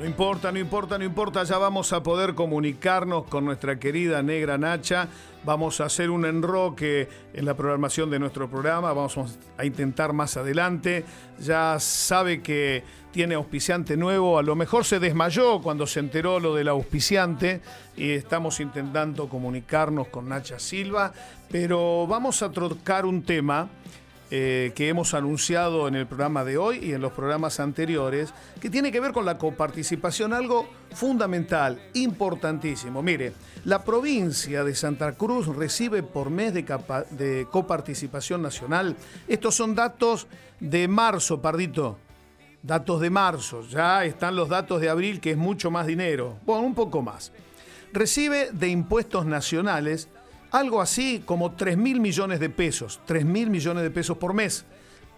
No importa, no importa, no importa, ya vamos a poder comunicarnos con nuestra querida negra Nacha. Vamos a hacer un enroque en la programación de nuestro programa, vamos a intentar más adelante. Ya sabe que tiene auspiciante nuevo, a lo mejor se desmayó cuando se enteró lo del auspiciante y estamos intentando comunicarnos con Nacha Silva, pero vamos a trocar un tema eh, que hemos anunciado en el programa de hoy y en los programas anteriores, que tiene que ver con la coparticipación, algo fundamental, importantísimo. Mire, la provincia de Santa Cruz recibe por mes de, de coparticipación nacional, estos son datos de marzo, Pardito, datos de marzo, ya están los datos de abril, que es mucho más dinero, bueno, un poco más. Recibe de impuestos nacionales algo así como 3 mil millones de pesos, 3 mil millones de pesos por mes.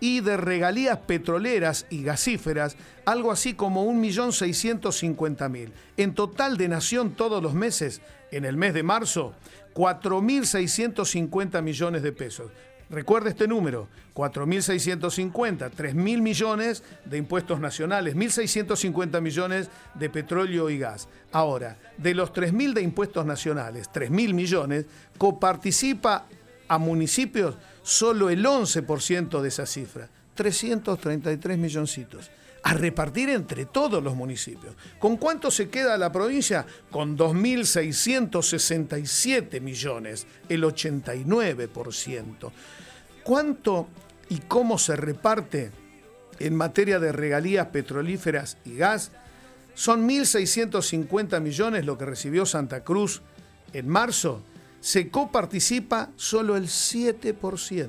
Y de regalías petroleras y gasíferas, algo así como 1.650.000. En total de Nación todos los meses, en el mes de marzo, 4.650 millones de pesos. Recuerde este número, 4.650, 3.000 millones de impuestos nacionales, 1.650 millones de petróleo y gas. Ahora, de los 3.000 de impuestos nacionales, 3.000 millones, coparticipa a municipios solo el 11% de esa cifra, 333 milloncitos a repartir entre todos los municipios. ¿Con cuánto se queda la provincia? Con 2.667 millones, el 89%. ¿Cuánto y cómo se reparte en materia de regalías petrolíferas y gas? Son 1.650 millones lo que recibió Santa Cruz en marzo. Se coparticipa solo el 7%.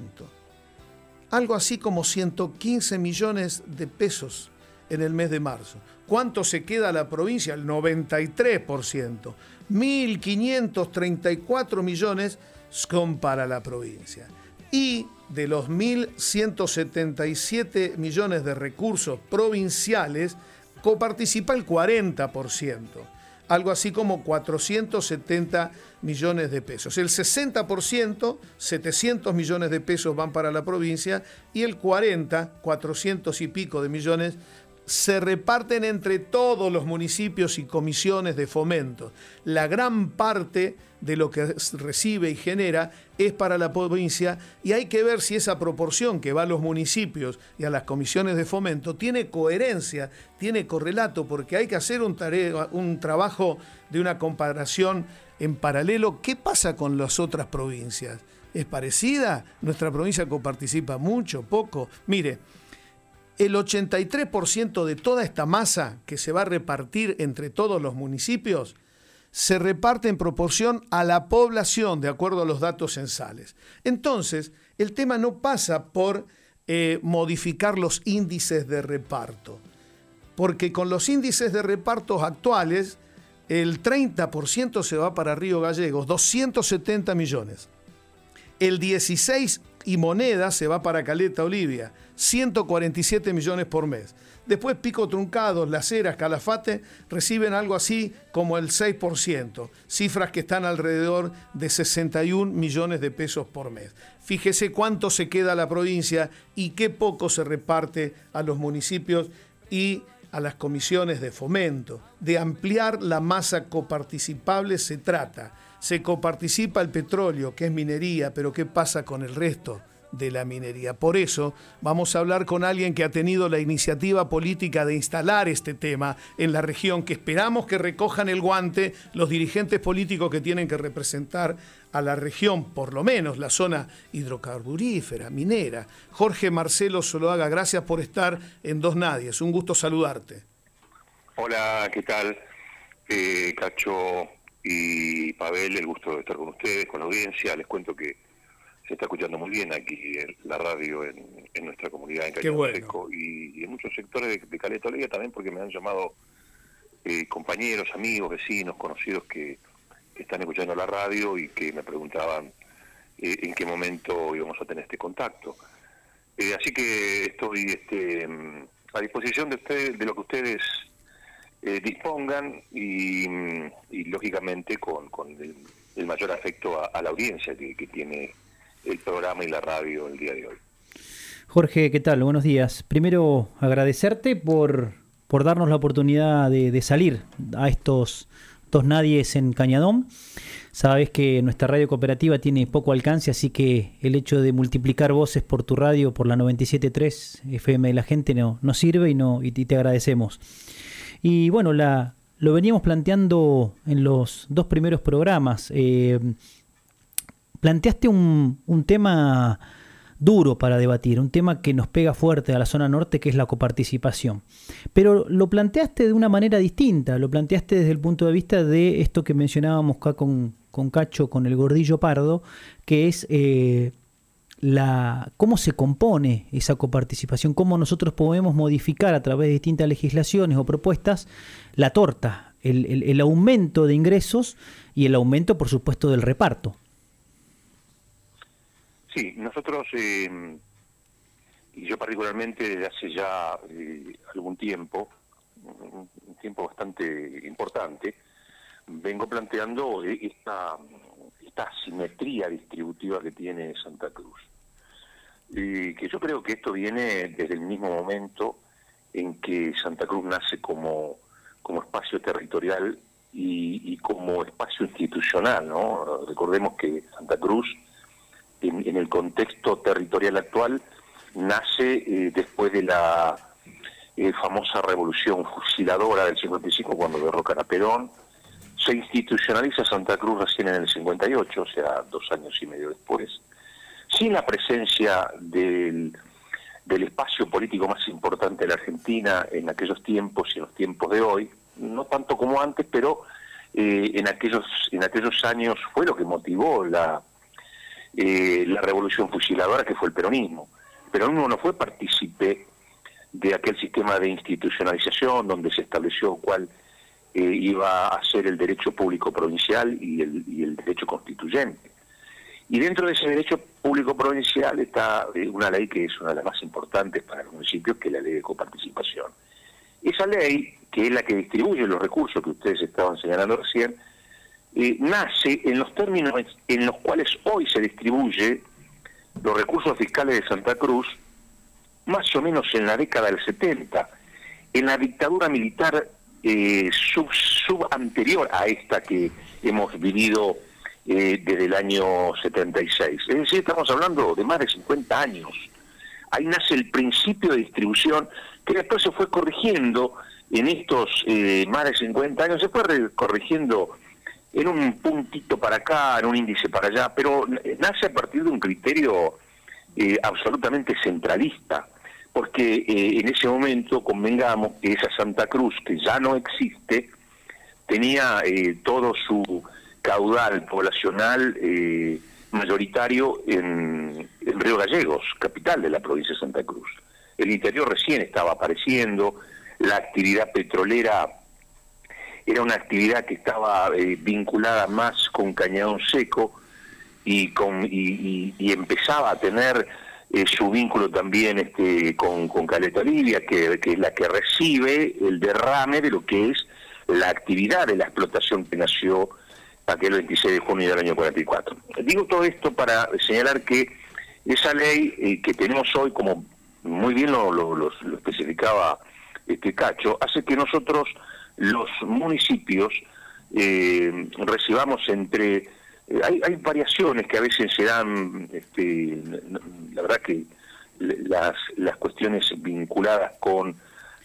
Algo así como 115 millones de pesos en el mes de marzo. ¿Cuánto se queda la provincia? El 93%. 1.534 millones son para la provincia. Y de los 1.177 millones de recursos provinciales, coparticipa el 40%, algo así como 470 millones de pesos. El 60%, 700 millones de pesos van para la provincia y el 40, 400 y pico de millones se reparten entre todos los municipios y comisiones de fomento. La gran parte de lo que recibe y genera es para la provincia y hay que ver si esa proporción que va a los municipios y a las comisiones de fomento tiene coherencia, tiene correlato, porque hay que hacer un, un trabajo de una comparación en paralelo. ¿Qué pasa con las otras provincias? ¿Es parecida? ¿Nuestra provincia coparticipa mucho, poco? Mire, el 83% de toda esta masa que se va a repartir entre todos los municipios se reparte en proporción a la población, de acuerdo a los datos censales. Entonces, el tema no pasa por eh, modificar los índices de reparto, porque con los índices de reparto actuales, el 30% se va para Río Gallegos, 270 millones. El 16 y moneda se va para Caleta Olivia, 147 millones por mes. Después Pico Truncado, Las Heras, Calafate reciben algo así como el 6%, cifras que están alrededor de 61 millones de pesos por mes. Fíjese cuánto se queda a la provincia y qué poco se reparte a los municipios y a las comisiones de fomento. De ampliar la masa coparticipable se trata. Se coparticipa el petróleo, que es minería, pero ¿qué pasa con el resto? de la minería. Por eso vamos a hablar con alguien que ha tenido la iniciativa política de instalar este tema en la región, que esperamos que recojan el guante los dirigentes políticos que tienen que representar a la región, por lo menos la zona hidrocarburífera, minera. Jorge Marcelo Soloaga, gracias por estar en Dos Nadies. Un gusto saludarte. Hola, ¿qué tal? Eh, Cacho y Pavel, el gusto de estar con ustedes, con la audiencia. Les cuento que se está escuchando muy bien aquí en la radio en, nuestra comunidad en Cañón Seco y, en muchos sectores de, de Caleta Olivia también porque me han llamado eh, compañeros, amigos, vecinos, conocidos que, están escuchando la radio y que me preguntaban eh, en qué momento íbamos a tener este contacto. Eh, así que estoy este, a disposición de ustedes, de lo que ustedes dispongan y, lógicamente con, el, mayor afecto a, la audiencia que, que tiene el programa y la radio el día de hoy. Jorge, ¿qué tal? Buenos días. Primero, agradecerte por, por darnos la oportunidad de, salir a estos dos nadies en Cañadón. Sabes que nuestra radio cooperativa tiene poco alcance, así que el hecho de multiplicar voces por tu radio, por la 97.3 FM de la gente, no, nos sirve y, no, y te agradecemos. Y bueno, la, lo veníamos planteando en los dos primeros programas. Eh, planteaste un, un tema duro para debatir, un tema que nos pega fuerte a la zona norte, que es la coparticipación. Pero lo planteaste de una manera distinta, lo planteaste desde el punto de vista de esto que mencionábamos acá con, con Cacho, con el gordillo pardo, que es eh, la, cómo se compone esa coparticipación, cómo nosotros podemos modificar a través de distintas legislaciones o propuestas la torta, el, el aumento de ingresos y el aumento, por supuesto, del reparto. Sí, nosotros, eh, y yo particularmente desde hace ya eh, algún tiempo, un tiempo bastante importante, vengo planteando esta, esta asimetría distributiva que tiene Santa Cruz. Y que yo creo que esto viene desde el mismo momento en que Santa Cruz nace como, como espacio territorial y, y como espacio institucional. ¿no? Recordemos que Santa Cruz en, el contexto territorial actual nace eh, después de la eh, famosa revolución fusiladora del 55 cuando derrocan a Perón, se institucionaliza Santa Cruz recién en el 58, o sea, dos años y medio después, sin la presencia del, espacio político más importante de la Argentina en aquellos tiempos y en los tiempos de hoy, no tanto como antes, pero eh, en aquellos en aquellos años fue lo que motivó la eh, la revolución fusiladora que fue el peronismo. El peronismo no fue partícipe de aquel sistema de institucionalización donde se estableció cuál eh, iba a ser el derecho público provincial y el, y el derecho constituyente. Y dentro de ese derecho público provincial está eh, una ley que es una de las más importantes para los municipios, que es la ley de coparticipación. Esa ley, que es la que distribuye los recursos que ustedes estaban señalando recién, eh, nace en los términos en los cuales hoy se distribuye los recursos fiscales de Santa Cruz, más o menos en la década del 70, en la dictadura militar eh, sub, anterior a esta que hemos vivido eh, desde el año 76. Es decir, estamos hablando de más de 50 años. Ahí nace el principio de distribución que después se fue corrigiendo en estos eh, más de 50 años, se fue corrigiendo en un puntito para acá, en un índice para allá, pero nace a partir de un criterio eh, absolutamente centralista, porque eh, en ese momento convengamos que esa Santa Cruz, que ya no existe, tenía eh, todo su caudal poblacional mayoritario en, Río Gallegos, capital de la provincia de Santa Cruz. El interior recién estaba apareciendo, la actividad petrolera era una actividad que estaba eh, vinculada más con Cañadón Seco y, con, y, empezaba a tener eh, su vínculo también este, con, Caleta Libia, que, es la que recibe el derrame de lo que es la actividad de la explotación que nació aquel 26 de junio del año 44. Digo todo esto para señalar que esa ley eh, que tenemos hoy, como muy bien lo, especificaba este Cacho, hace que nosotros los municipios eh, recibamos entre... Eh, hay, hay, variaciones que a veces se dan, este, la verdad que las, las cuestiones vinculadas con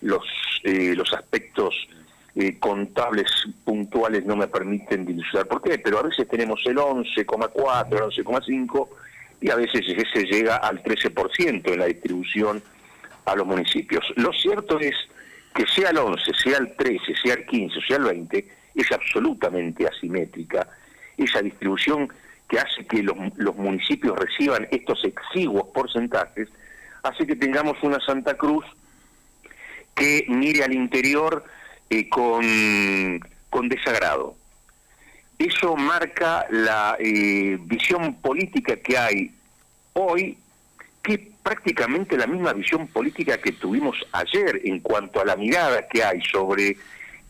los, eh, los aspectos contables puntuales no me permiten dilucidar por qué, pero a veces tenemos el 11,4, el 11,5 y a veces se llega al 13% en la distribución a los municipios. Lo cierto es que sea el 11, sea el 13, sea el 15, sea el 20, es absolutamente asimétrica. Esa distribución que hace que los, municipios reciban estos exiguos porcentajes, hace que tengamos una Santa Cruz que mire al interior eh, con, con, desagrado. Eso marca la eh, visión política que hay hoy que prácticamente la misma visión política que tuvimos ayer en cuanto a la mirada que hay sobre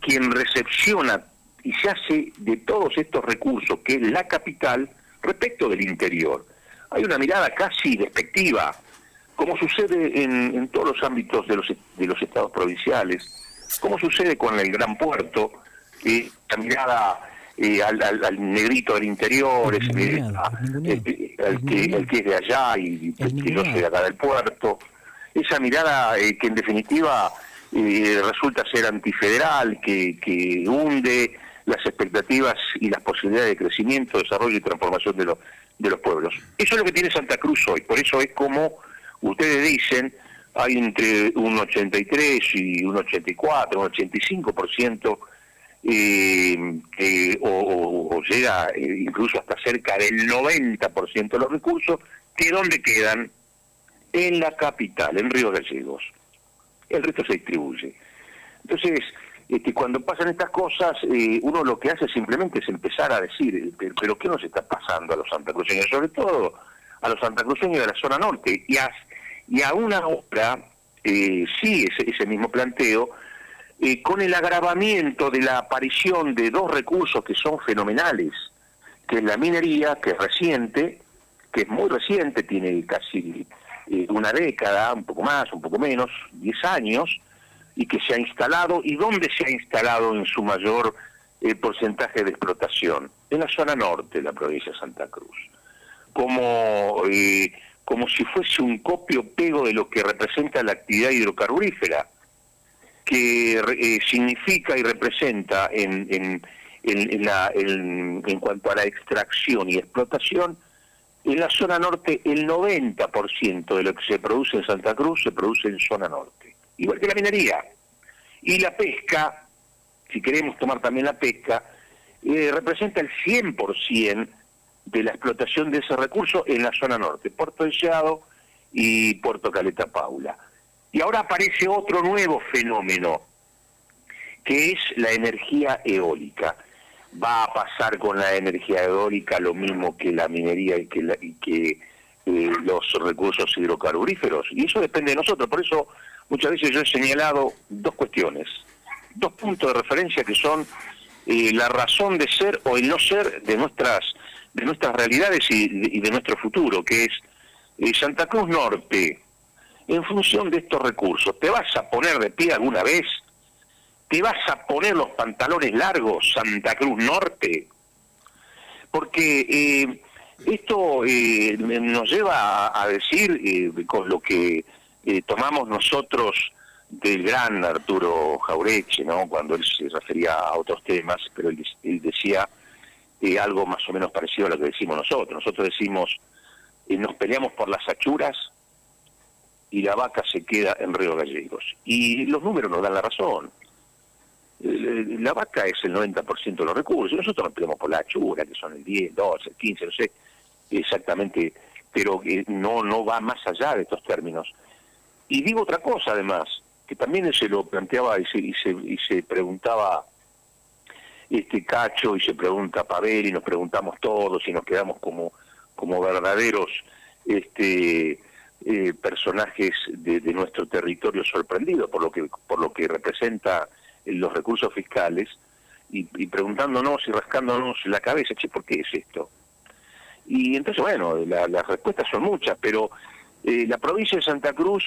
quien recepciona y se hace de todos estos recursos, que es la capital, respecto del interior. Hay una mirada casi despectiva, como sucede en, todos los ámbitos de los, de los estados provinciales. Como sucede con el Gran Puerto, eh, la mirada eh, al, negrito del interior, el, que, es de allá y, que yo soy de acá del puerto, esa mirada que en definitiva resulta ser antifederal, que, que hunde las expectativas y las posibilidades de crecimiento, desarrollo y transformación de los, de los pueblos. Eso es lo que tiene Santa Cruz hoy, por eso es como ustedes dicen, hay entre un 83 y un 84, un 85%, eh, eh, o, o, llega eh, incluso hasta cerca del 90% de los recursos, que ¿dónde quedan? En la capital, en Río Gallegos. El resto se distribuye. Entonces, este, cuando pasan estas cosas, eh, uno lo que hace simplemente es empezar a decir, eh, pero ¿qué nos está pasando a los santacruceños? Sobre todo a los santacruceños de la zona norte. Y a, y a una hora, eh, sí, ese, mismo planteo, eh, con el agravamiento de la aparición de dos recursos que son fenomenales, que es la minería, que es reciente, que es muy reciente, tiene casi una década, un poco más, un poco menos, 10 años, y que se ha instalado y dónde se ha instalado en su mayor eh, porcentaje de explotación en la zona norte de la provincia de Santa Cruz. Como eh, como si fuese un copio pego de lo que representa la actividad hidrocarburífera que eh, significa y representa en, en, en, la, en, en cuanto a la extracción y explotación en la zona norte el 90% de lo que se produce en Santa Cruz se produce en zona norte igual que la minería. Y la pesca, si queremos tomar también la pesca, eh, representa el 100% de la explotación de ese recurso en la zona norte, Puerto Deseado y Puerto Caleta Paula. Y ahora aparece otro nuevo fenómeno, que es la energía eólica. Va a pasar con la energía eólica lo mismo que la minería y que, y que eh, los recursos hidrocarburíferos. Y eso depende de nosotros. Por eso muchas veces yo he señalado dos cuestiones, dos puntos de referencia que son eh, la razón de ser o el no ser de nuestras de nuestras realidades y de, nuestro futuro, que es eh, Santa Cruz Norte. En función de estos recursos, ¿te vas a poner de pie alguna vez? ¿Te vas a poner los pantalones largos, Santa Cruz Norte? Porque eh, esto nos lleva a, decir, con lo que eh, tomamos nosotros del gran Arturo Jaureche, ¿no? cuando él se refería a otros temas, pero él, decía eh, algo más o menos parecido a lo que decimos nosotros. Nosotros decimos, eh, nos peleamos por las achuras y la vaca se queda en Río Gallegos. Y los números nos dan la razón. La vaca es el 90% de los recursos, nosotros nos peleamos por la achura, que son el 10, 12, el 15, no sé exactamente, pero no, no va más allá de estos términos. Y digo otra cosa además, que también se lo planteaba y se, y se, y se preguntaba este Cacho y se pregunta Pavel y nos preguntamos todos y nos quedamos como, como verdaderos este, eh, personajes de, nuestro territorio sorprendidos por lo que, por lo que representa los recursos fiscales y, preguntándonos y rascándonos la cabeza, che, ¿por qué es esto? Y entonces, bueno, las respuestas son muchas, pero eh, la provincia de Santa Cruz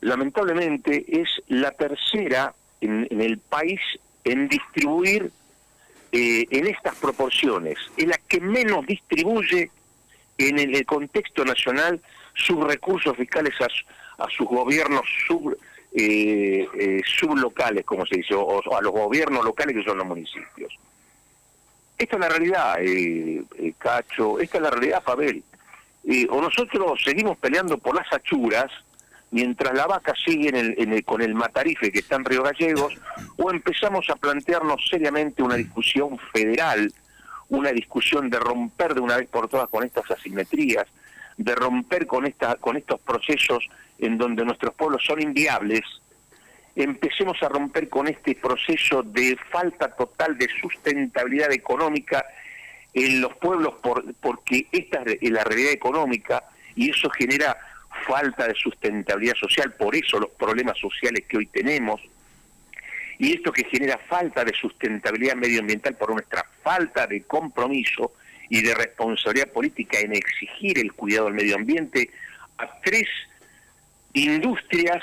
lamentablemente es la tercera en, el país en distribuir eh, en estas proporciones, es la que menos distribuye en el, contexto nacional sus recursos fiscales a, sus gobiernos sub, eh, eh, sublocales, como se dice, o, a los gobiernos locales que son los municipios. Esta es la realidad, Cacho, esta es la realidad, Pavel. o nosotros seguimos peleando por las achuras, mientras la vaca sigue en el, con el matarife que está en Río Gallegos, o empezamos a plantearnos seriamente una discusión federal, una discusión de romper de una vez por todas con estas asimetrías, de romper con, esta, con estos procesos en donde nuestros pueblos son inviables, empecemos a romper con este proceso de falta total de sustentabilidad económica en los pueblos por, porque esta es la realidad económica y eso genera falta de sustentabilidad social, por eso los problemas sociales que hoy tenemos, y esto que genera falta de sustentabilidad medioambiental por nuestra falta de compromiso y de responsabilidad política en exigir el cuidado del medio ambiente a tres industrias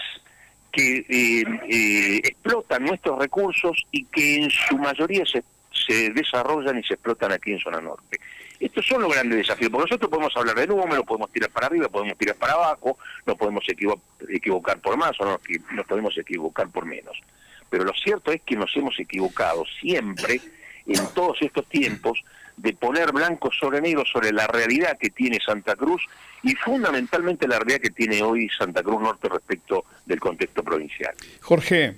que eh, eh, explotan nuestros recursos y que en su mayoría se, se desarrollan y se explotan aquí en zona norte. Estos son los grandes desafíos, porque nosotros podemos hablar de números, podemos tirar para arriba, podemos tirar para abajo, nos podemos equivocar por más o no, nos podemos equivocar por menos. Pero lo cierto es que nos hemos equivocado siempre, en todos estos tiempos, de poner blanco sobre negro sobre la realidad que tiene Santa Cruz y fundamentalmente la realidad que tiene hoy Santa Cruz Norte respecto del contexto provincial. Jorge,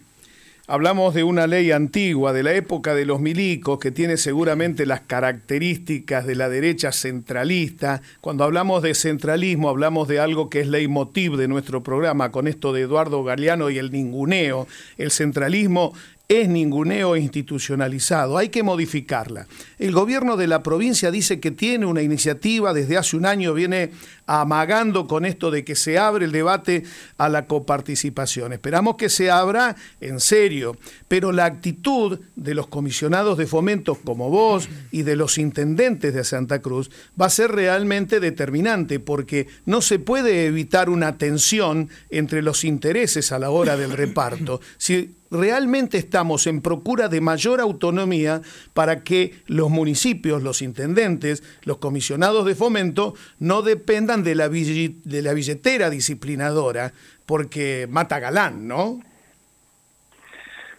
Hablamos de una ley antigua, de la época de los milicos, que tiene seguramente las características de la derecha centralista. Cuando hablamos de centralismo, hablamos de algo que es leitmotiv de nuestro programa, con esto de Eduardo Galeano y el ninguneo. El centralismo es ninguneo institucionalizado, hay que modificarla. El gobierno de la provincia dice que tiene una iniciativa, desde hace un año viene amagando con esto de que se abre el debate a la coparticipación. Esperamos que se abra en serio, pero la actitud de los comisionados de fomentos como vos y de los intendentes de Santa Cruz va a ser realmente determinante porque no se puede evitar una tensión entre los intereses a la hora del reparto. Si realmente estamos en procura de mayor autonomía para que los municipios, los intendentes, los comisionados de fomento no dependan de la, de la billetera disciplinadora, porque mata galán, ¿no?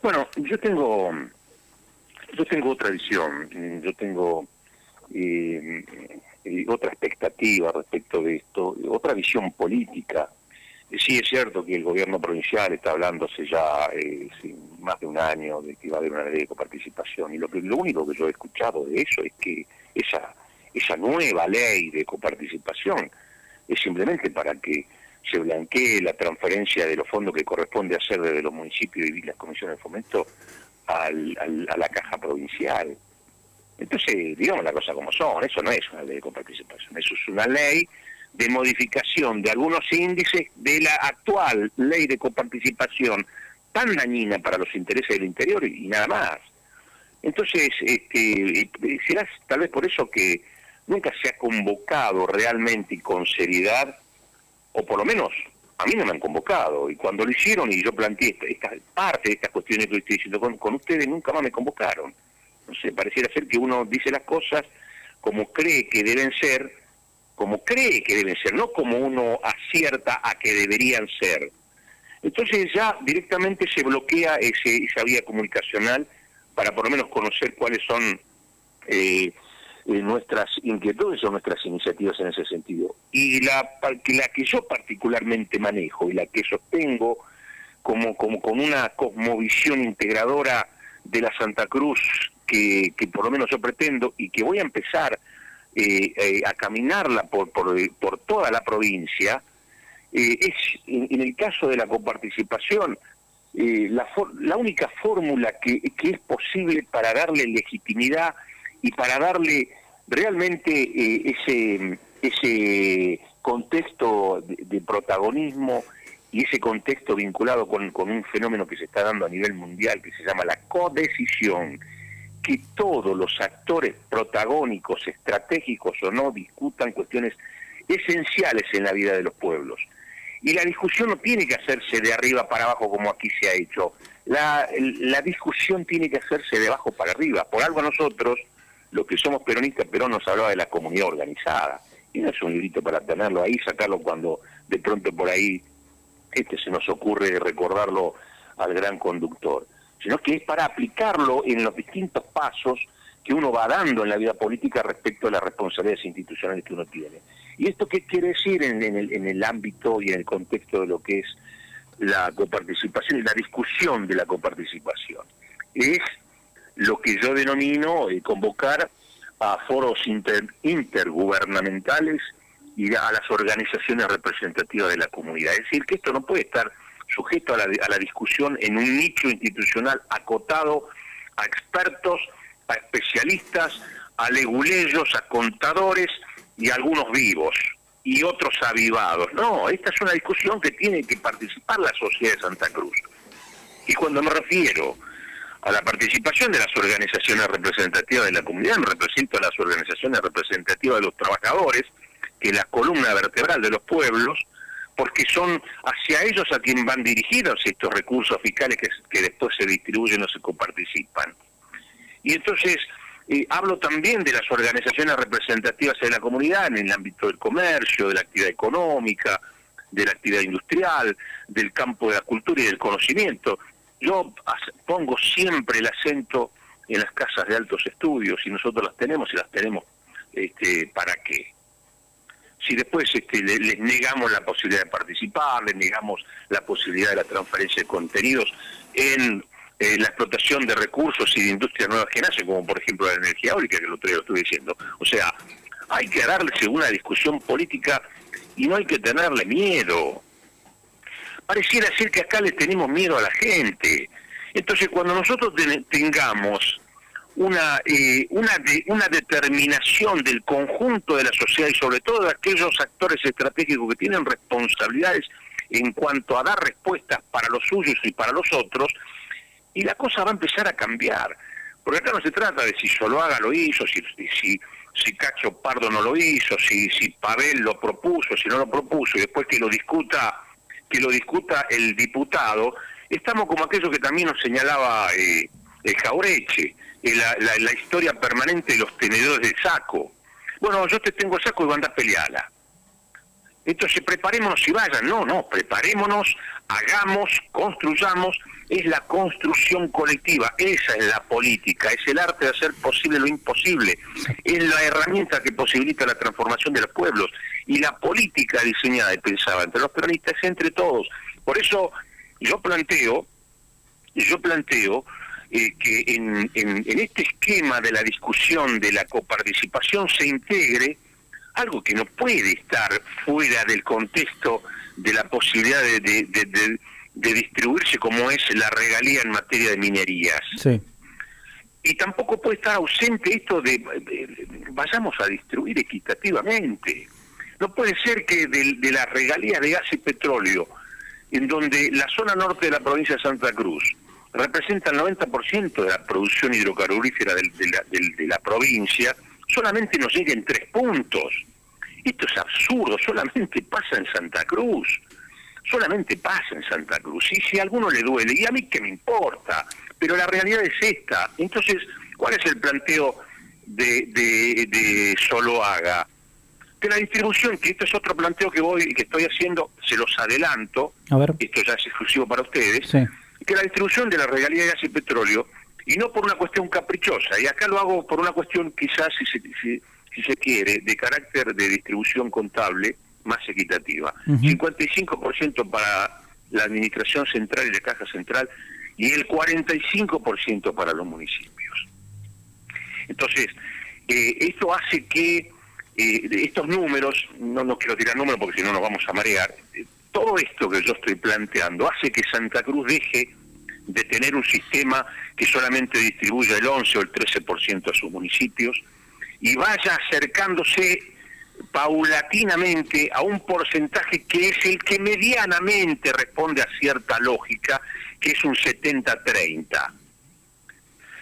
Bueno, yo tengo, yo tengo otra visión, yo tengo eh, otra expectativa respecto de esto, otra visión política Sí, es cierto que el gobierno provincial está hablándose ya eh, más de un año de que va a haber una ley de coparticipación y lo, que, lo único que yo he escuchado de eso es que esa, esa nueva ley de coparticipación es simplemente para que se blanquee la transferencia de los fondos que corresponde hacer desde los municipios y las comisiones de fomento al, a la caja provincial. Entonces, digamos la cosa como son, eso no es una ley de coparticipación, eso es una ley de modificación de algunos índices de la actual ley de coparticipación tan dañina para los intereses del interior y, nada más. Entonces, este, será tal vez por eso que nunca se ha convocado realmente y con seriedad, o por lo menos a mí no me han convocado, y cuando lo hicieron y yo planteé esta, parte de estas cuestiones que estoy diciendo con, con ustedes, nunca más me convocaron. No sé, pareciera ser que uno dice las cosas como cree que deben ser, como cree que deben ser, no como uno acierta a que deberían ser. Entonces ya directamente se bloquea ese, esa vía comunicacional para por lo menos conocer cuáles son eh, eh, nuestras inquietudes o nuestras iniciativas en ese sentido. Y la, la que yo particularmente manejo y la que sostengo como, como con una cosmovisión integradora de la Santa Cruz que, que por lo menos yo pretendo y que voy a empezar eh, eh, a caminarla por, por, por, toda la provincia, eh, es en, el caso de la coparticipación la, la única fórmula que, que, es posible para darle legitimidad y para darle realmente ese, ese contexto de, de, protagonismo y ese contexto vinculado con, con un fenómeno que se está dando a nivel mundial que se llama la codecisión que todos los actores protagónicos, estratégicos o no, discutan cuestiones esenciales en la vida de los pueblos. Y la discusión no tiene que hacerse de arriba para abajo como aquí se ha hecho. La, la discusión tiene que hacerse de abajo para arriba. Por algo nosotros, los que somos peronistas, Perón nos hablaba de la comunidad organizada. Y no es un librito para tenerlo ahí, sacarlo cuando de pronto por ahí este se nos ocurre recordarlo al gran conductor sino que es para aplicarlo en los distintos pasos que uno va dando en la vida política respecto a las responsabilidades institucionales que uno tiene. ¿Y esto qué quiere decir en, el, en el ámbito y en el contexto de lo que es la coparticipación y la discusión de la coparticipación? Es lo que yo denomino eh, convocar a foros intergubernamentales y a las organizaciones representativas de la comunidad. Es decir, que esto no puede estar sujeto a la, a la discusión en un nicho institucional acotado a expertos, a especialistas, a leguleyos, a contadores y algunos vivos y otros avivados. No, esta es una discusión que tiene que participar la sociedad de Santa Cruz. Y cuando me refiero a la participación de las organizaciones representativas de la comunidad, me represento a las organizaciones representativas de los trabajadores, que es la columna vertebral de los pueblos, porque son hacia ellos a quien van dirigidos estos recursos fiscales que, después se distribuyen o se coparticipan. Y entonces eh, hablo también de las organizaciones representativas de la comunidad en el ámbito del comercio, de la actividad económica, de la actividad industrial, del campo de la cultura y del conocimiento. Yo pongo siempre el acento en las casas de altos estudios y nosotros las tenemos y las tenemos este, para qué. Si después este, les, negamos la posibilidad de participar, les negamos la posibilidad de la transferencia de contenidos en eh, la explotación de recursos y de industrias nuevas que nacen, como por ejemplo la energía eólica, que día lo estuve diciendo. O sea, hay que darle una discusión política y no hay que tenerle miedo. Pareciera ser que acá le tenemos miedo a la gente. Entonces, cuando nosotros tengamos una, eh, una, una determinación del conjunto de la sociedad y sobre todo de aquellos actores estratégicos que tienen responsabilidades en cuanto a dar respuestas para los suyos y para los otros, y la cosa va a empezar a cambiar. Porque acá no se trata de si haga lo hizo, si, si, si Cacho Pardo no lo hizo, si, si Pavel lo propuso, si no lo propuso, y después que lo discuta, que lo discuta el diputado, estamos como aquello que también nos señalaba eh, el Jaureche, eh, la, historia permanente de los tenedores de saco. Bueno, yo te tengo saco y van a. Entonces preparémonos y vayan. No, no, preparémonos, hagamos, construyamos. Es la construcción colectiva, esa es la política, es el arte de hacer posible lo imposible, es la herramienta que posibilita la transformación de los pueblos. Y la política diseñada y pensada entre los peronistas es entre todos. Por eso yo planteo, yo planteo eh, que en, en, este esquema de la discusión de la coparticipación se integre algo que no puede estar fuera del contexto de la posibilidad de, de, distribuirse como es la regalía en materia de minerías. Y tampoco puede estar ausente esto de, vayamos a distribuir equitativamente. No puede ser que de, de las regalías de gas y petróleo, en donde la zona norte de la provincia de Santa Cruz representa el 90% de la producción hidrocarburífera de, la, de, la, provincia, solamente nos lleguen tres puntos. Esto es absurdo, solamente pasa en Santa Cruz. Solamente pasa en Santa Cruz. Y si a alguno le duele, y a mí qué me importa, pero la realidad es esta. Entonces, ¿cuál es el planteo de, de, de Solo Haga? Que la distribución, que esto es otro planteo que voy que estoy haciendo, se los adelanto, esto ya es exclusivo para ustedes, que la distribución de la regalía de gas y petróleo, y no por una cuestión caprichosa, y acá lo hago por una cuestión quizás, si se, si, se quiere, de carácter de distribución contable más equitativa. 55% para la administración central y la caja central, y el 45% para los municipios. Entonces, eh, esto hace que eh, estos números, no, no quiero tirar números porque si no nos vamos a marear, eh, todo esto que yo estoy planteando hace que Santa Cruz deje de tener un sistema que solamente distribuya el 11 o el 13% a sus municipios y vaya acercándose paulatinamente a un porcentaje que es el que medianamente responde a cierta lógica, que es un 70-30.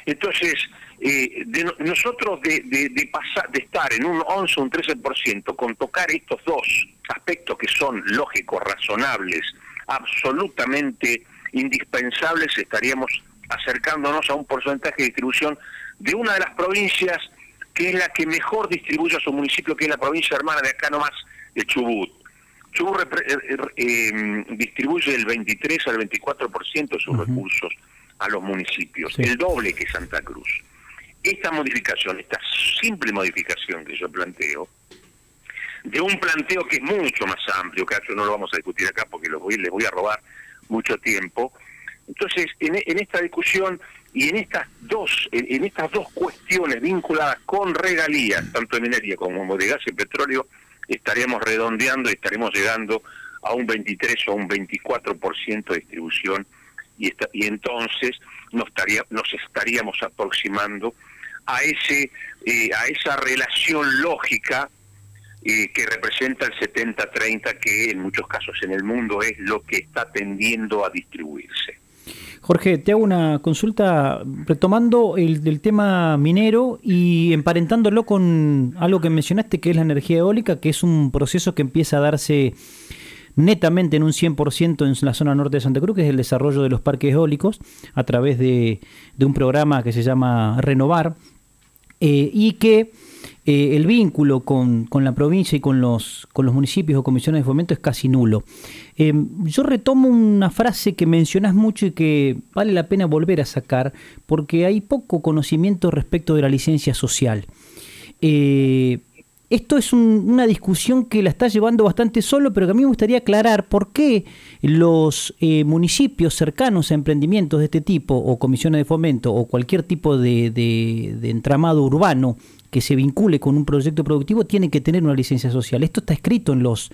Entonces, eh, de, nosotros de, de, pasar, de estar en un 11 o un 13%, con tocar estos dos aspectos que son lógicos, razonables, absolutamente indispensables, estaríamos acercándonos a un porcentaje de distribución de una de las provincias que es la que mejor distribuye a su municipio, que es la provincia hermana de acá nomás, de Chubut. Chubut eh, eh, em, distribuye el 23 al 24% de sus recursos a los municipios, el doble que Santa Cruz. Esta modificación, esta simple modificación que yo planteo, de un planteo que es mucho más amplio, que no lo vamos a discutir acá porque lo voy, les voy a robar mucho tiempo. Entonces, en, esta discusión y en estas dos en, estas dos cuestiones vinculadas con regalías, tanto de minería como de gas y petróleo, estaríamos redondeando y estaremos llegando a un 23 o un 24% de distribución y, entonces nos, estaría, nos estaríamos aproximando a ese eh, a esa relación lógica que representa el 70-30 que en muchos casos en el mundo es lo que está tendiendo a distribuirse. Jorge, te hago una consulta retomando el tema minero y emparentándolo con algo que mencionaste que es la energía eólica, que es un proceso que empieza a darse netamente en un 100% en la zona norte de Santa Cruz, que es el desarrollo de los parques eólicos a través de, un programa que se llama Renovar, eh, y que eh, el vínculo con, la provincia y con los, con los municipios o comisiones de fomento es casi nulo. Eh, yo retomo una frase que mencionas mucho y que vale la pena volver a sacar, porque hay poco conocimiento respecto de la licencia social. Eh, esto es una discusión que la está llevando bastante solo, pero que a mí me gustaría aclarar por qué los municipios cercanos a emprendimientos de este tipo, o comisiones de fomento, o cualquier tipo de entramado urbano que se vincule con un proyecto productivo tiene que tener una licencia social. Esto está escrito en los,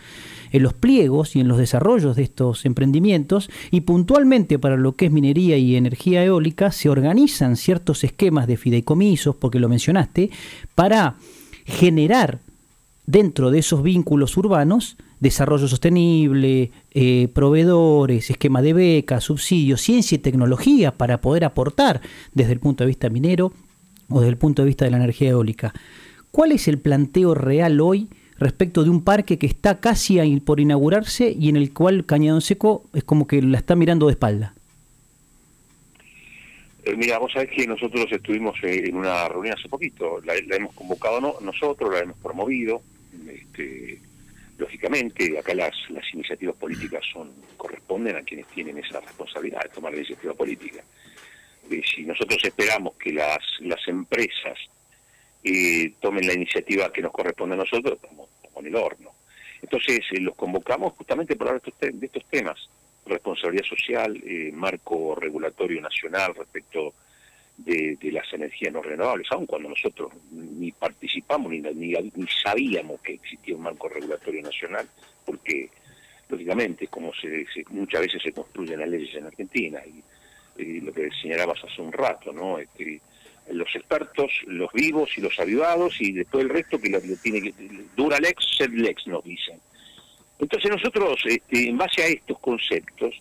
en los pliegos y en los desarrollos de estos emprendimientos y puntualmente para lo que es minería y energía eólica se organizan ciertos esquemas de fideicomisos, porque lo mencionaste, para generar dentro de esos vínculos urbanos desarrollo sostenible, eh, proveedores, esquema de becas, subsidios, ciencia y tecnología para poder aportar desde el punto de vista minero o desde el punto de vista de la energía eólica. ¿Cuál es el planteo real hoy respecto de un parque que está casi por inaugurarse y en el cual Cañadón Seco es como que la está mirando de espalda? Eh, mira, vos sabés que nosotros estuvimos eh, en una reunión hace poquito, la, hemos convocado nosotros, la hemos promovido, este, lógicamente acá las, las iniciativas políticas son corresponden a quienes tienen esa responsabilidad de tomar la iniciativa política si nosotros esperamos que las, las empresas eh, tomen la iniciativa que nos corresponde a nosotros, estamos, en el horno. Entonces, eh, los convocamos justamente por hablar de estos, temas, responsabilidad social, eh, marco regulatorio nacional respecto de, las energías no renovables, aun cuando nosotros ni participamos ni, ni, sabíamos que existía un marco regulatorio nacional, porque lógicamente, como se, muchas veces se construyen las leyes en Argentina y lo que señalabas hace un rato, ¿no? Este, los expertos, los vivos y los avivados y después el resto que lo, tiene que dura lex, sed lex nos dicen. Entonces nosotros, este, en base a estos conceptos,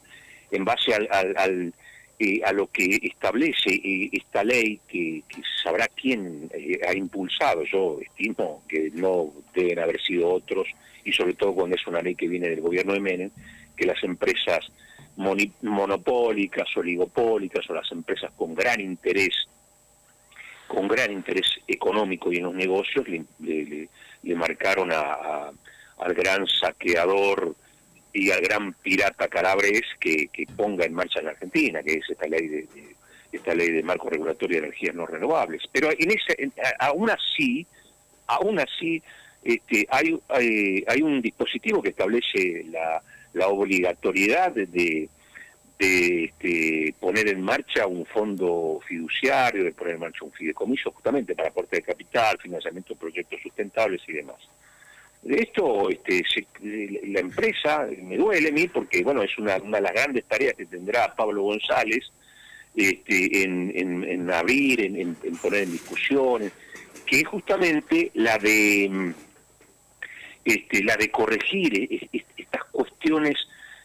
en base al, eh, a lo que establece eh, esta ley que, sabrá quién eh, ha impulsado, yo estimo que no deben haber sido otros, y sobre todo cuando es una ley que viene del gobierno de Menem, que las empresas monopólicas, oligopólicas o las empresas con gran interés, con gran interés económico y en los negocios, le, marcaron a, al gran saqueador y al gran pirata Calabres que, ponga en marcha en la Argentina, que es esta ley de, esta ley de marco regulatorio de energías no renovables. Pero en ese, aún así, aún así, este, hay, hay, hay un dispositivo que establece la la obligatoriedad de, este, poner en marcha un fondo fiduciario, de poner en marcha un fideicomiso justamente para aporte de capital, financiamiento de proyectos sustentables y demás. De esto, este, la empresa, me duele a mí porque bueno es una, de las grandes tareas que tendrá Pablo González este, en, abrir, en, poner en discusión, que es justamente la de este, la de corregir estas cuestiones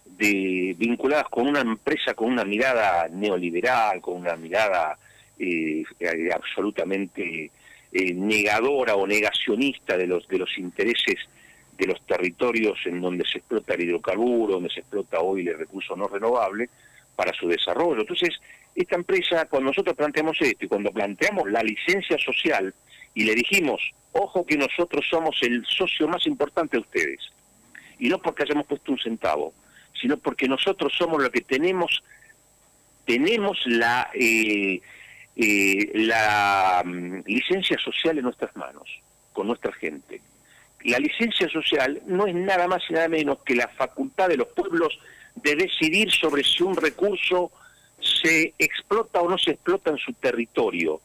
de, vinculadas con una empresa con una mirada neoliberal, con una mirada eh, eh, absolutamente eh, negadora o negacionista de los, de los intereses de los territorios en donde se explota el hidrocarburo, donde se explota hoy el recurso no renovable, para su desarrollo. Entonces, esta empresa, cuando nosotros planteamos esto y cuando planteamos la licencia social y le dijimos, ojo que nosotros somos el socio más importante de ustedes, y no porque hayamos puesto un centavo, sino porque nosotros somos lo que tenemos, tenemos la, eh, eh, mm, licencia social en nuestras manos, con nuestra gente. La licencia social no es nada más y nada menos que la facultad de los pueblos de decidir sobre si un recurso se explota o no se explota en su territorio.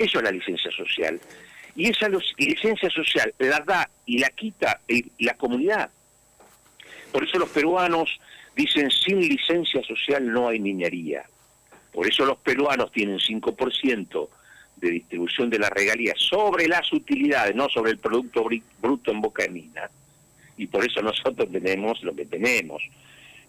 Eso es la licencia social. Y esa licencia social la da y la quita la comunidad. Por eso los peruanos dicen sin licencia social no hay minería. Por eso los peruanos tienen 5% de distribución de las regalías sobre las utilidades, no sobre el producto bruto en boca de mina. Y por eso nosotros tenemos lo que tenemos.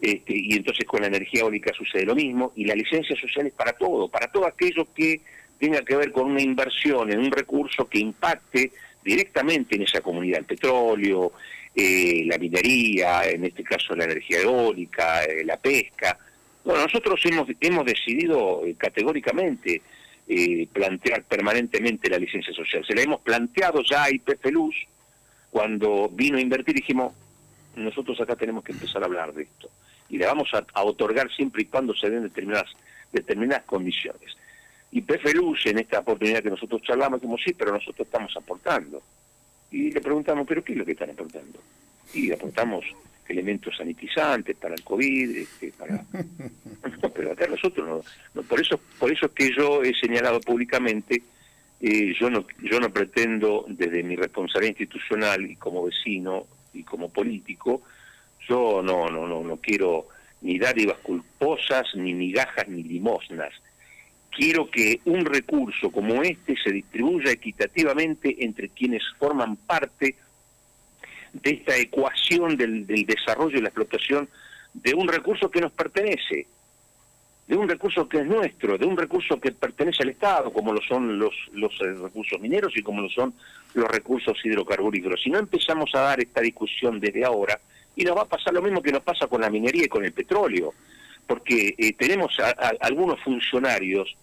Este, y entonces con la energía eólica sucede lo mismo. Y la licencia social es para todo, para todo aquello que tenga que ver con una inversión en un recurso que impacte directamente en esa comunidad, el petróleo, eh, la minería, en este caso la energía eólica, eh, la pesca. Bueno, nosotros hemos, hemos decidido eh, categóricamente plantear permanentemente la licencia social. Se la hemos planteado ya a IPF Luz cuando vino a invertir dijimos, nosotros acá tenemos que empezar a hablar de esto. Y le vamos a, otorgar siempre y cuando se den determinadas, determinadas condiciones. Y Luz, en esta oportunidad que nosotros charlamos, como sí, pero nosotros estamos aportando. Y le preguntamos, ¿pero qué es lo que están aportando? Y aportamos elementos sanitizantes para el COVID, este, para... pero acá nosotros no, por eso por eso es que yo he señalado públicamente, eh, yo no yo no pretendo desde mi responsabilidad institucional y como vecino y como político, yo no no no no quiero ni dádivas culposas, ni migajas, ni limosnas. Quiero que un recurso como este se distribuya equitativamente entre quienes forman parte de esta ecuación del, desarrollo y la explotación de un recurso que nos pertenece, de un recurso que es nuestro, de un recurso que pertenece al Estado, como lo son los, los eh, recursos mineros y como lo son los recursos hidrocarburíferos. Si no empezamos a dar esta discusión desde ahora, y nos va a pasar lo mismo que nos pasa con la minería y con el petróleo, porque eh, tenemos algunos funcionarios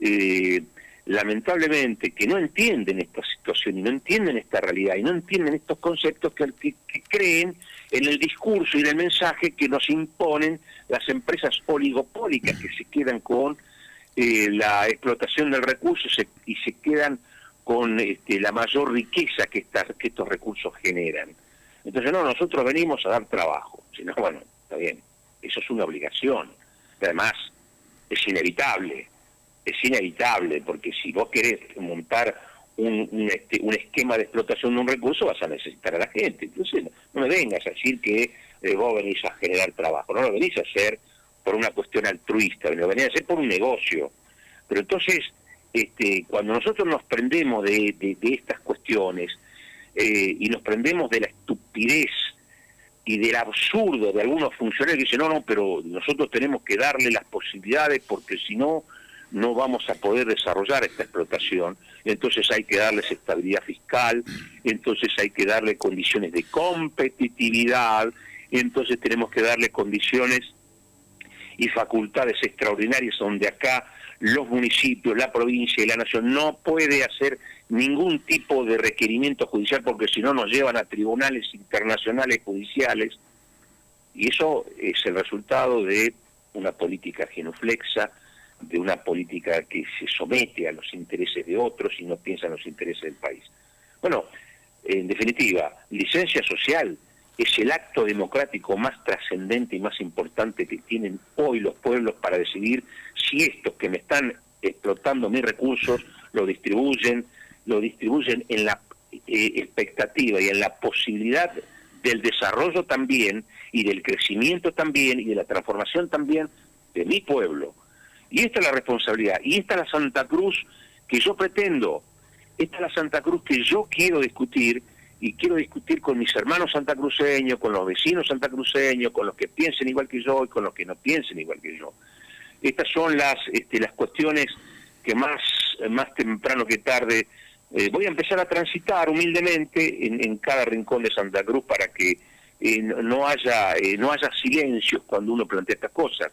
eh, lamentablemente, que no entienden esta situación y no entienden esta realidad y no entienden estos conceptos que, creen en el discurso y en el mensaje que nos imponen las empresas oligopólicas que se quedan con eh, la explotación del recurso y se quedan con este, la mayor riqueza que, que estos recursos generan. Entonces, no, nosotros venimos a dar trabajo. Si no, bueno, está bien, eso es una obligación. Además, es inevitable es inevitable, porque si vos querés montar un, este, un, esquema de explotación de un recurso, vas a necesitar a la gente. Entonces, no, me vengas a decir que eh, vos venís a generar trabajo, no lo venís a hacer por una cuestión altruista, lo venís a hacer por un negocio. Pero entonces, este, cuando nosotros nos prendemos de, de, estas cuestiones eh, y nos prendemos de la estupidez y del absurdo de algunos funcionarios que dicen, no, no, pero nosotros tenemos que darle las posibilidades porque si no no vamos a poder desarrollar esta explotación, entonces hay que darles estabilidad fiscal, entonces hay que darle condiciones de competitividad, entonces tenemos que darle condiciones y facultades extraordinarias donde acá los municipios, la provincia y la nación no puede hacer ningún tipo de requerimiento judicial porque si no nos llevan a tribunales internacionales judiciales y eso es el resultado de una política genuflexa, de una política que se somete a los intereses de otros y no piensa en los intereses del país. Bueno, en definitiva, licencia social es el acto democrático más trascendente y más importante que tienen hoy los pueblos para decidir si estos que me están explotando mis recursos lo distribuyen, lo distribuyen en la eh, expectativa y en la posibilidad del desarrollo también y del crecimiento también y de la transformación también de mi pueblo y esta es la responsabilidad. Y esta es la Santa Cruz que yo pretendo. Esta es la Santa Cruz que yo quiero discutir y quiero discutir con mis hermanos santacruceños, con los vecinos santacruceños, con los que piensen igual que yo y con los que no piensen igual que yo. Estas son las, este, las cuestiones que más, más temprano que tarde eh, voy a empezar a transitar humildemente en, cada rincón de Santa Cruz para que eh, no haya eh, no haya silencios cuando uno plantea estas cosas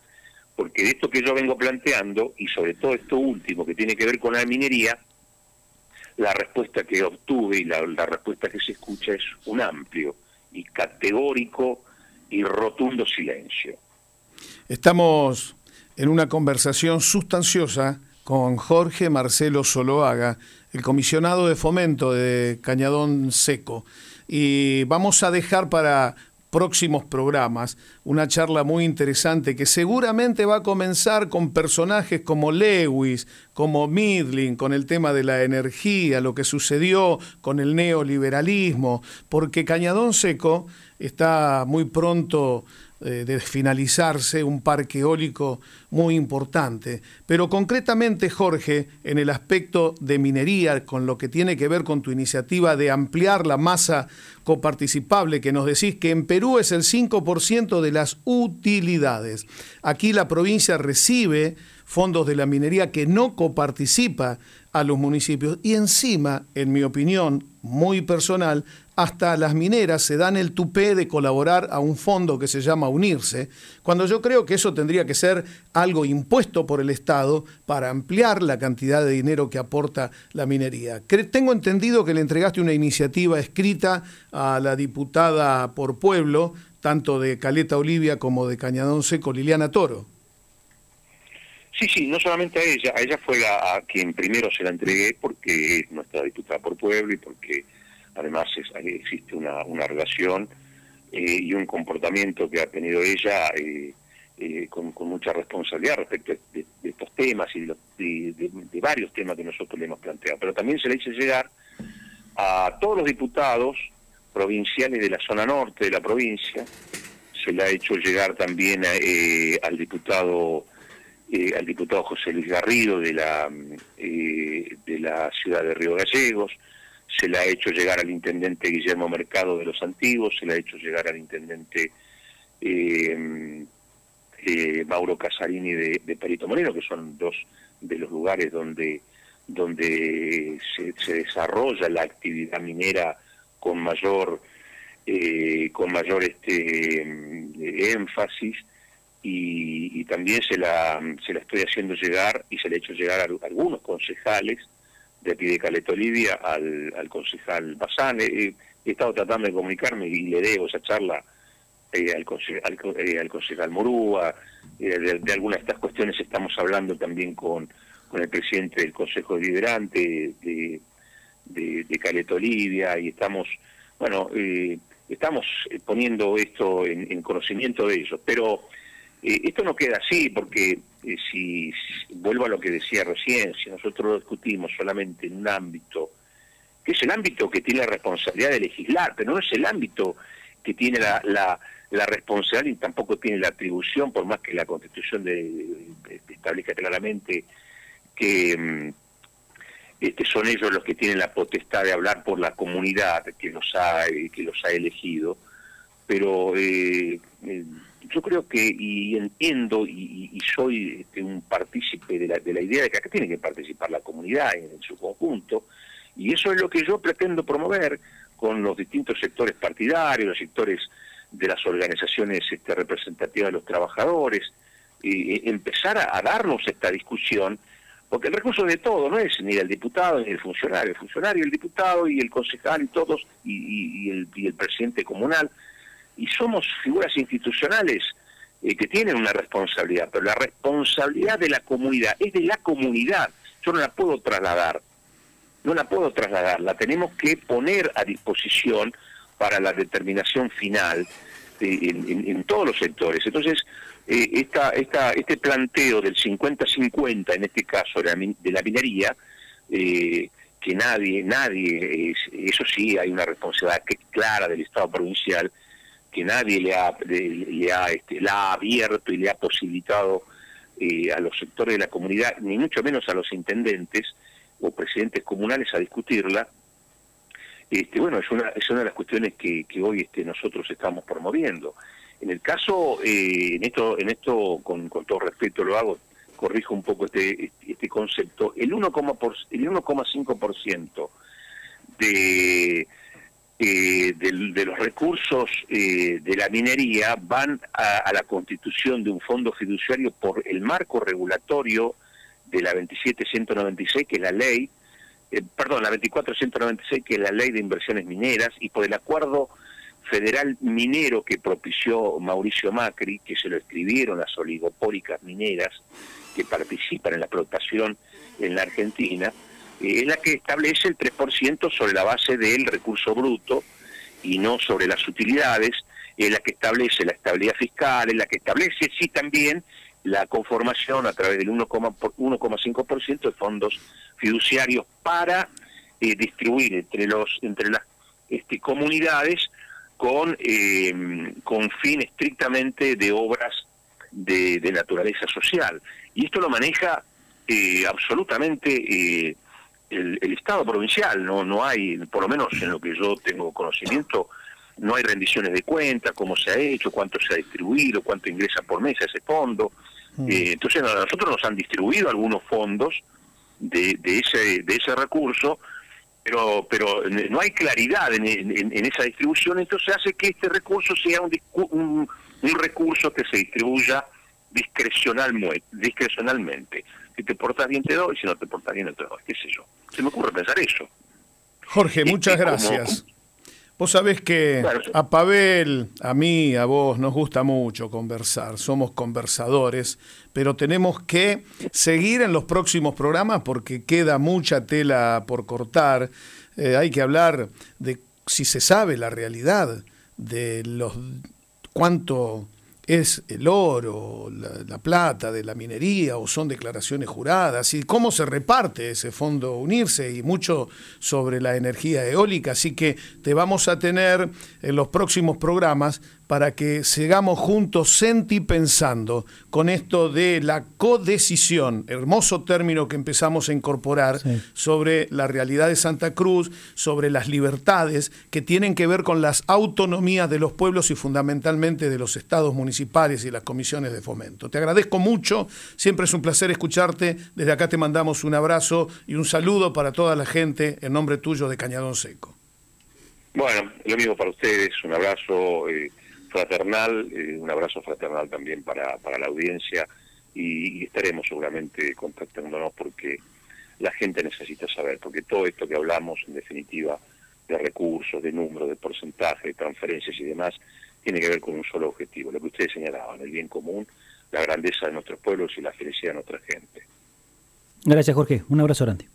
porque de esto que yo vengo planteando, y sobre todo esto último que tiene que ver con la minería, la respuesta que obtuve y la, respuesta que se escucha es un amplio y categórico y rotundo silencio. Estamos en una conversación sustanciosa con Jorge Marcelo Soloaga, el comisionado de fomento de Cañadón Seco. Y vamos a dejar para próximos programas, una charla muy interesante que seguramente va a comenzar con personajes como Lewis, como Midling, con el tema de la energía, lo que sucedió con el neoliberalismo, porque Cañadón Seco está muy pronto eh, de finalizarse un parque eólico muy importante. Pero concretamente, Jorge, en el aspecto de minería, con lo que tiene que ver con tu iniciativa de ampliar la masa coparticipable, que nos decís que en Perú es el 5% de las utilidades. Aquí la provincia recibe fondos de la minería que no coparticipa a los municipios. Y encima, en mi opinión muy personal, hasta las mineras se dan el tupé de colaborar a un fondo que se llama Unirse, cuando yo creo que eso tendría que ser algo impuesto por el Estado para ampliar la cantidad de dinero que aporta la minería. Tengo entendido que le entregaste una iniciativa escrita a la diputada por pueblo, tanto de Caleta Olivia como de Cañadón Seco, Liliana Toro. Sí, sí, no solamente a ella, a ella fue a quien primero se la entregué porque es nuestra diputada por pueblo y porque además existe una, relación eh, y un comportamiento que ha tenido ella eh, eh, con, mucha responsabilidad respecto de, estos temas y de, de, varios temas que nosotros le hemos planteado. Pero también se le hizo llegar a todos los diputados provinciales de la zona norte de la provincia, se le ha hecho llegar también al diputado al diputado José Luis Garrido de la, de la ciudad de Río Gallegos, se le ha hecho llegar al intendente Guillermo Mercado de los Antiguos, se le ha hecho llegar al intendente eh, Mauro Casarini de, Perito Moreno, que son dos de los lugares donde, donde se, desarrolla la actividad minera con mayor, con mayor este, énfasis y, también se la, se la estoy haciendo llegar y se le he hecho llegar a, algunos concejales de aquí de Caleta Olivia al, al concejal Bazán. He, estado tratando de comunicarme y le debo esa charla eh, al, al, eh, al, concejal Morúa. Eh, de, algunas de estas cuestiones estamos hablando también con, con el presidente del Consejo Deliberante de, de, de Olivia y estamos, bueno, estamos poniendo esto en, en conocimiento de ellos. Pero eh, esto no queda así porque eh, si, vuelvo a lo que decía recién, si nosotros lo discutimos solamente en un ámbito, que es el ámbito que tiene la responsabilidad de legislar, pero no es el ámbito que tiene la, la, responsabilidad y tampoco tiene la atribución, por más que la Constitución de, establezca claramente que mm, este, son ellos los que tienen la potestad de hablar por la comunidad que los ha, que los ha elegido, pero eh, yo creo que, y entiendo, y, soy este, un partícipe de la, de la idea de que acá tiene que participar la comunidad en, su conjunto, y eso es lo que yo pretendo promover con los distintos sectores partidarios, los sectores de las organizaciones este, representativas de los trabajadores, y, empezar a, darnos esta discusión, porque el recurso de todo no es ni el diputado ni el funcionario, el funcionario, el diputado y el concejal y todos, y, el, y el presidente comunal, y somos figuras institucionales eh, que tienen una responsabilidad, pero la responsabilidad de la comunidad es de la comunidad, yo no la puedo trasladar, no la puedo trasladar, la tenemos que poner a disposición para la determinación final eh, en, todos los sectores. Entonces, eh, esta, esta, este planteo del 50-50, en este caso de la, de la minería, que nadie, nadie, eso sí, hay una responsabilidad clara del Estado provincial, que nadie le ha, le, ha, este, la ha abierto y le ha posibilitado eh, a los sectores de la comunidad, ni mucho menos a los intendentes o presidentes comunales a discutirla. Este, bueno, es una, es una de las cuestiones que, que hoy este, nosotros estamos promoviendo. En el caso, eh, en esto, en esto con, con, todo respeto lo hago, corrijo un poco este, este concepto, el 1,5% de eh, de, los recursos eh, de la minería van a, la constitución de un fondo fiduciario por el marco regulatorio de la 27196, que es la ley, eh, perdón, la 24196, que es la ley de inversiones mineras, y por el acuerdo federal minero que propició Mauricio Macri, que se lo escribieron las oligopólicas mineras que participan en la explotación en la Argentina, es la que establece el 3% sobre la base del recurso bruto y no sobre las utilidades, es la que establece la estabilidad fiscal, es la que establece sí también la conformación a través del 1,5% de fondos fiduciarios para eh, distribuir entre los entre las este, comunidades con eh, con fin estrictamente de obras de, naturaleza social. Y esto lo maneja eh, absolutamente el, Estado provincial, no, no hay, por lo menos en lo que yo tengo conocimiento, no hay rendiciones de cuentas, cómo se ha hecho, cuánto se ha distribuido, cuánto ingresa por mes a ese fondo. Mm. Eh, entonces a nosotros nos han distribuido algunos fondos de, ese, de ese recurso, pero, pero no hay claridad en, en, esa distribución, entonces hace que este recurso sea un, un, un recurso que se distribuya discrecionalmente, discrecionalmente. Si te portas bien te doy, si no te portas bien no te doy, qué sé yo. Se me ocurre pensar eso. Jorge, muchas gracias. Vos sabés que a Pavel, a mí, a vos, nos gusta mucho conversar, somos conversadores, pero tenemos que seguir en los próximos programas porque queda mucha tela por cortar. Eh, hay que hablar de si se sabe la realidad de los cuánto es el oro, la, plata de la minería o son declaraciones juradas y cómo se reparte ese fondo unirse y mucho sobre la energía eólica. Así que te vamos a tener en los próximos programas para que sigamos juntos senti pensando con esto de la codecisión, hermoso término que empezamos a incorporar sobre la realidad de Santa Cruz, sobre las libertades que tienen que ver con las autonomías de los pueblos y fundamentalmente de los estados municipales y las comisiones de fomento. Te agradezco mucho, siempre es un placer escucharte, desde acá te mandamos un abrazo y un saludo para toda la gente en nombre tuyo de Cañadón Seco. Bueno, lo mismo para ustedes, un abrazo. Eh, fraternal, eh, un abrazo fraternal también para, para la audiencia y, estaremos seguramente contactándonos porque la gente necesita saber, porque todo esto que hablamos, en definitiva, de recursos, de números, de porcentaje, de transferencias y demás, tiene que ver con un solo objetivo, lo que ustedes señalaban, el bien común, la grandeza de nuestros pueblos y la felicidad de nuestra gente. Gracias, Jorge. Un abrazo grande.